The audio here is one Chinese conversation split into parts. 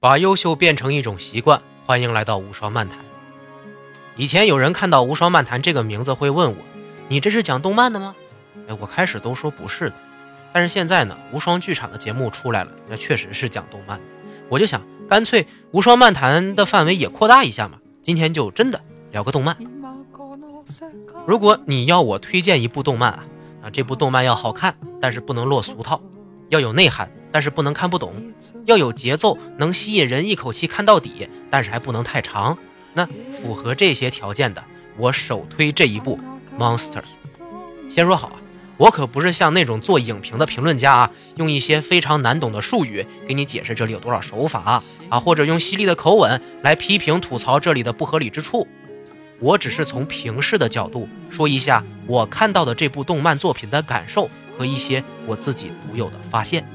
把优秀变成一种习惯，欢迎来到无双漫谈。以前有人看到“无双漫谈”这个名字会问我：“你这是讲动漫的吗？”哎，我开始都说不是的。但是现在呢，无双剧场的节目出来了，那确实是讲动漫的。我就想，干脆无双漫谈的范围也扩大一下嘛。今天就真的聊个动漫。如果你要我推荐一部动漫啊，啊，这部动漫要好看，但是不能落俗套，要有内涵。但是不能看不懂，要有节奏，能吸引人一口气看到底，但是还不能太长。那符合这些条件的，我首推这一部《Monster》。先说好啊，我可不是像那种做影评的评论家啊，用一些非常难懂的术语给你解释这里有多少手法啊，或者用犀利的口吻来批评吐槽这里的不合理之处。我只是从平视的角度说一下我看到的这部动漫作品的感受和一些我自己独有的发现。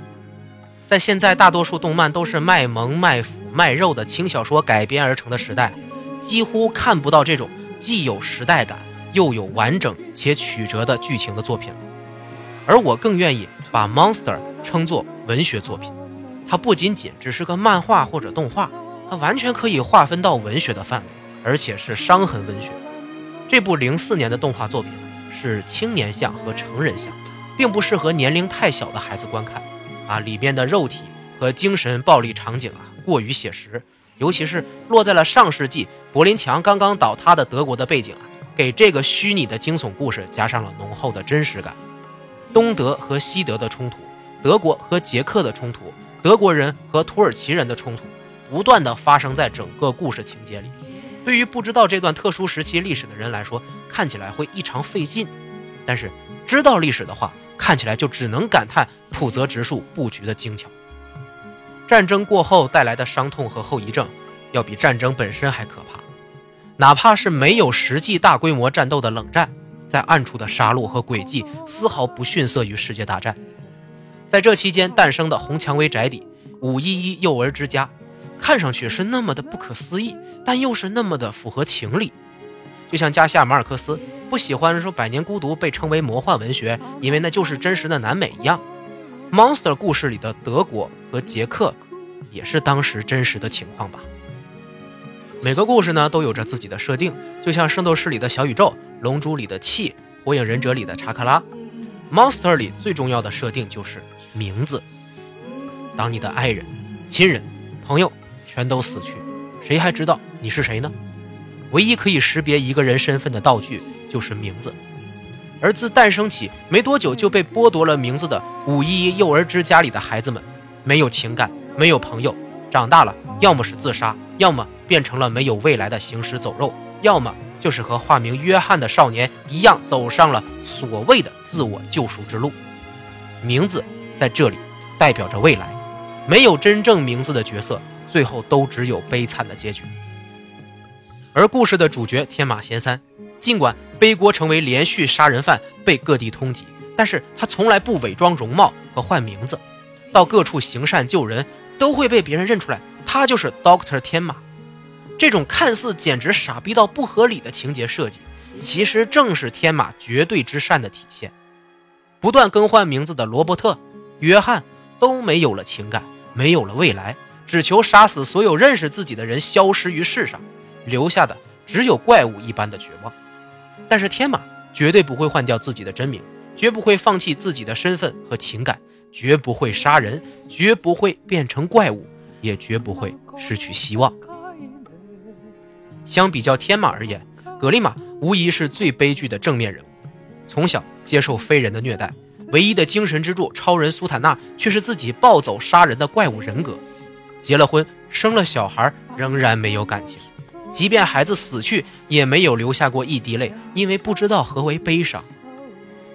在现在大多数动漫都是卖萌卖腐卖肉的轻小说改编而成的时代，几乎看不到这种既有时代感又有完整且曲折的剧情的作品了。而我更愿意把《Monster》称作文学作品，它不仅仅只是个漫画或者动画，它完全可以划分到文学的范围，而且是伤痕文学。这部零四年的动画作品是青年向和成人向，并不适合年龄太小的孩子观看。啊，里边的肉体和精神暴力场景啊，过于写实，尤其是落在了上世纪柏林墙刚刚倒塌的德国的背景啊，给这个虚拟的惊悚故事加上了浓厚的真实感。东德和西德的冲突，德国和捷克的冲突，德国人和土耳其人的冲突，不断的发生在整个故事情节里。对于不知道这段特殊时期历史的人来说，看起来会异常费劲，但是知道历史的话。看起来就只能感叹浦泽直树布局的精巧。战争过后带来的伤痛和后遗症，要比战争本身还可怕。哪怕是没有实际大规模战斗的冷战，在暗处的杀戮和诡计丝毫不逊色于世界大战。在这期间诞生的红蔷薇宅邸、五一一幼儿之家，看上去是那么的不可思议，但又是那么的符合情理。就像加西亚马尔克斯。不喜欢说《百年孤独》被称为魔幻文学，因为那就是真实的南美一样。Monster 故事里的德国和捷克，也是当时真实的情况吧。每个故事呢都有着自己的设定，就像《圣斗士》里的小宇宙，《龙珠》里的气，《火影忍者》里的查克拉。Monster 里最重要的设定就是名字。当你的爱人、亲人、朋友全都死去，谁还知道你是谁呢？唯一可以识别一个人身份的道具。就是名字，而自诞生起没多久就被剥夺了名字的五一幼儿之家里的孩子们，没有情感，没有朋友，长大了要么是自杀，要么变成了没有未来的行尸走肉，要么就是和化名约翰的少年一样，走上了所谓的自我救赎之路。名字在这里代表着未来，没有真正名字的角色，最后都只有悲惨的结局。而故事的主角天马贤三，尽管。背锅成为连续杀人犯，被各地通缉，但是他从来不伪装容貌和换名字，到各处行善救人，都会被别人认出来，他就是 Doctor 天马。这种看似简直傻逼到不合理的情节设计，其实正是天马绝对之善的体现。不断更换名字的罗伯特、约翰都没有了情感，没有了未来，只求杀死所有认识自己的人，消失于世上，留下的只有怪物一般的绝望。但是天马绝对不会换掉自己的真名，绝不会放弃自己的身份和情感，绝不会杀人，绝不会变成怪物，也绝不会失去希望。相比较天马而言，格利玛无疑是最悲剧的正面人物。从小接受非人的虐待，唯一的精神支柱超人苏坦纳却是自己暴走杀人的怪物人格。结了婚，生了小孩，仍然没有感情。即便孩子死去，也没有流下过一滴泪，因为不知道何为悲伤，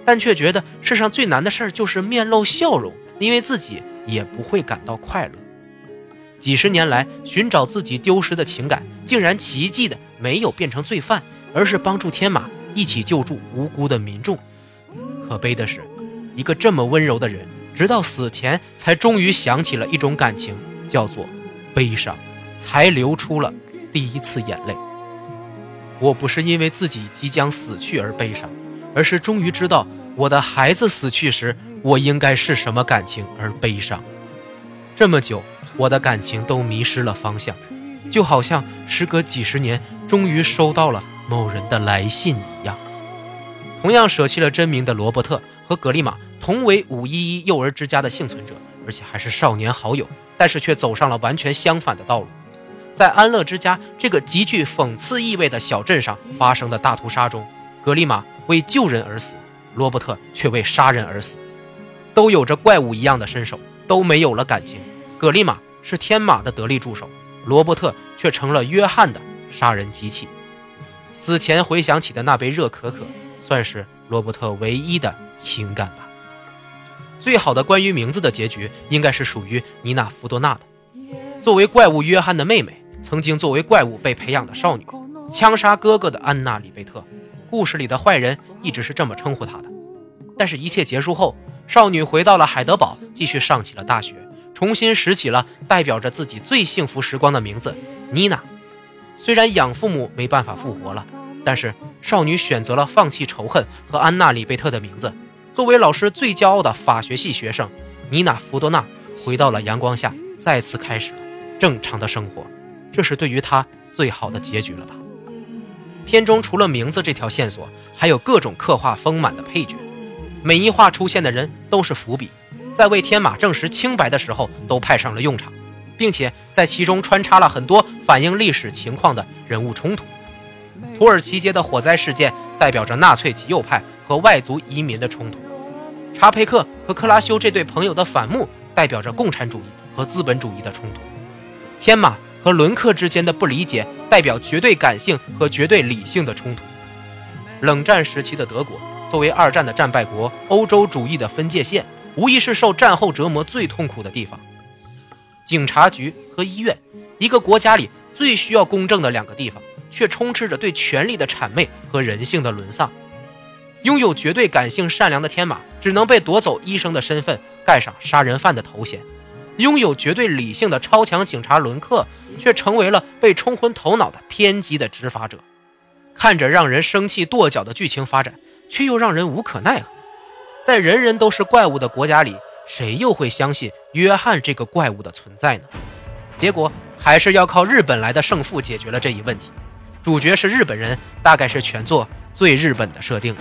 但却觉得世上最难的事儿就是面露笑容，因为自己也不会感到快乐。几十年来寻找自己丢失的情感，竟然奇迹的没有变成罪犯，而是帮助天马一起救助无辜的民众。可悲的是，一个这么温柔的人，直到死前才终于想起了一种感情，叫做悲伤，才流出了。第一次眼泪，我不是因为自己即将死去而悲伤，而是终于知道我的孩子死去时，我应该是什么感情而悲伤。这么久，我的感情都迷失了方向，就好像时隔几十年，终于收到了某人的来信一样。同样舍弃了真名的罗伯特和格里玛，同为五一一幼儿之家的幸存者，而且还是少年好友，但是却走上了完全相反的道路。在安乐之家这个极具讽刺意味的小镇上发生的大屠杀中，格里玛为救人而死，罗伯特却为杀人而死。都有着怪物一样的身手，都没有了感情。格利玛是天马的得力助手，罗伯特却成了约翰的杀人机器。死前回想起的那杯热可可，算是罗伯特唯一的情感吧。最好的关于名字的结局，应该是属于妮娜·福多纳的。作为怪物约翰的妹妹，曾经作为怪物被培养的少女，枪杀哥哥的安娜·里贝特，故事里的坏人一直是这么称呼她的。但是，一切结束后。少女回到了海德堡，继续上起了大学，重新拾起了代表着自己最幸福时光的名字妮娜。虽然养父母没办法复活了，但是少女选择了放弃仇恨和安娜里贝特的名字。作为老师最骄傲的法学系学生，妮娜福多纳回到了阳光下，再次开始了正常的生活。这是对于他最好的结局了吧？片中除了名字这条线索，还有各种刻画丰满的配角。每一话出现的人都是伏笔，在为天马证实清白的时候都派上了用场，并且在其中穿插了很多反映历史情况的人物冲突。土耳其街的火灾事件代表着纳粹极右派和外族移民的冲突，查佩克和克拉修这对朋友的反目代表着共产主义和资本主义的冲突，天马和伦克之间的不理解代表绝对感性和绝对理性的冲突。冷战时期的德国。作为二战的战败国，欧洲主义的分界线无疑是受战后折磨最痛苦的地方。警察局和医院，一个国家里最需要公正的两个地方，却充斥着对权力的谄媚和人性的沦丧。拥有绝对感性善良的天马，只能被夺走医生的身份，盖上杀人犯的头衔；拥有绝对理性的超强警察伦克，却成为了被冲昏头脑的偏激的执法者。看着让人生气跺脚的剧情发展。却又让人无可奈何，在人人都是怪物的国家里，谁又会相信约翰这个怪物的存在呢？结果还是要靠日本来的胜负解决了这一问题。主角是日本人，大概是全作最日本的设定。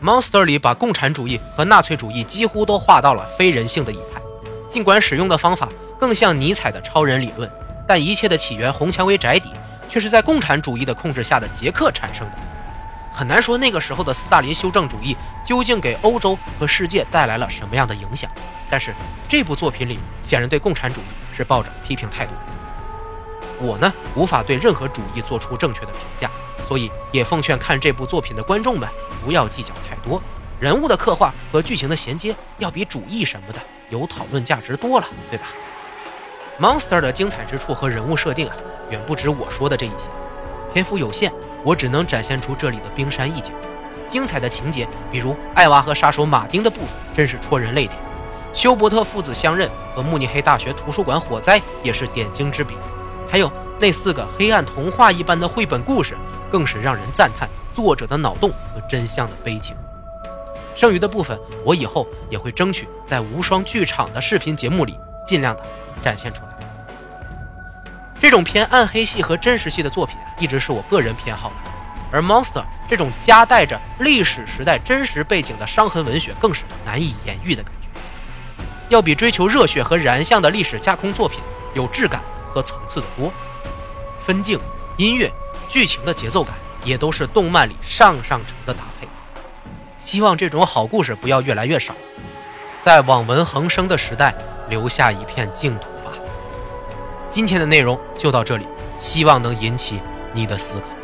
Monster 里把共产主义和纳粹主义几乎都划到了非人性的一派，尽管使用的方法更像尼采的超人理论，但一切的起源红蔷薇宅邸却是在共产主义的控制下的捷克产生的。很难说那个时候的斯大林修正主义究竟给欧洲和世界带来了什么样的影响，但是这部作品里显然对共产主义是抱着批评态度。我呢无法对任何主义做出正确的评价，所以也奉劝看这部作品的观众们不要计较太多，人物的刻画和剧情的衔接要比主义什么的有讨论价值多了，对吧？Monster 的精彩之处和人物设定啊，远不止我说的这一些，篇幅有限。我只能展现出这里的冰山一角，精彩的情节，比如艾娃和杀手马丁的部分，真是戳人泪点。休伯特父子相认和慕尼黑大学图书馆火灾也是点睛之笔。还有那四个黑暗童话一般的绘本故事，更是让人赞叹作者的脑洞和真相的悲情。剩余的部分，我以后也会争取在无双剧场的视频节目里尽量的展现出来。这种偏暗黑系和真实系的作品啊，一直是我个人偏好的。而《Monster》这种夹带着历史时代真实背景的伤痕文学，更是难以言喻的感觉。要比追求热血和燃相的历史架空作品有质感和层次的多。分镜、音乐、剧情的节奏感，也都是动漫里上上乘的搭配。希望这种好故事不要越来越少，在网文横生的时代，留下一片净土。今天的内容就到这里，希望能引起你的思考。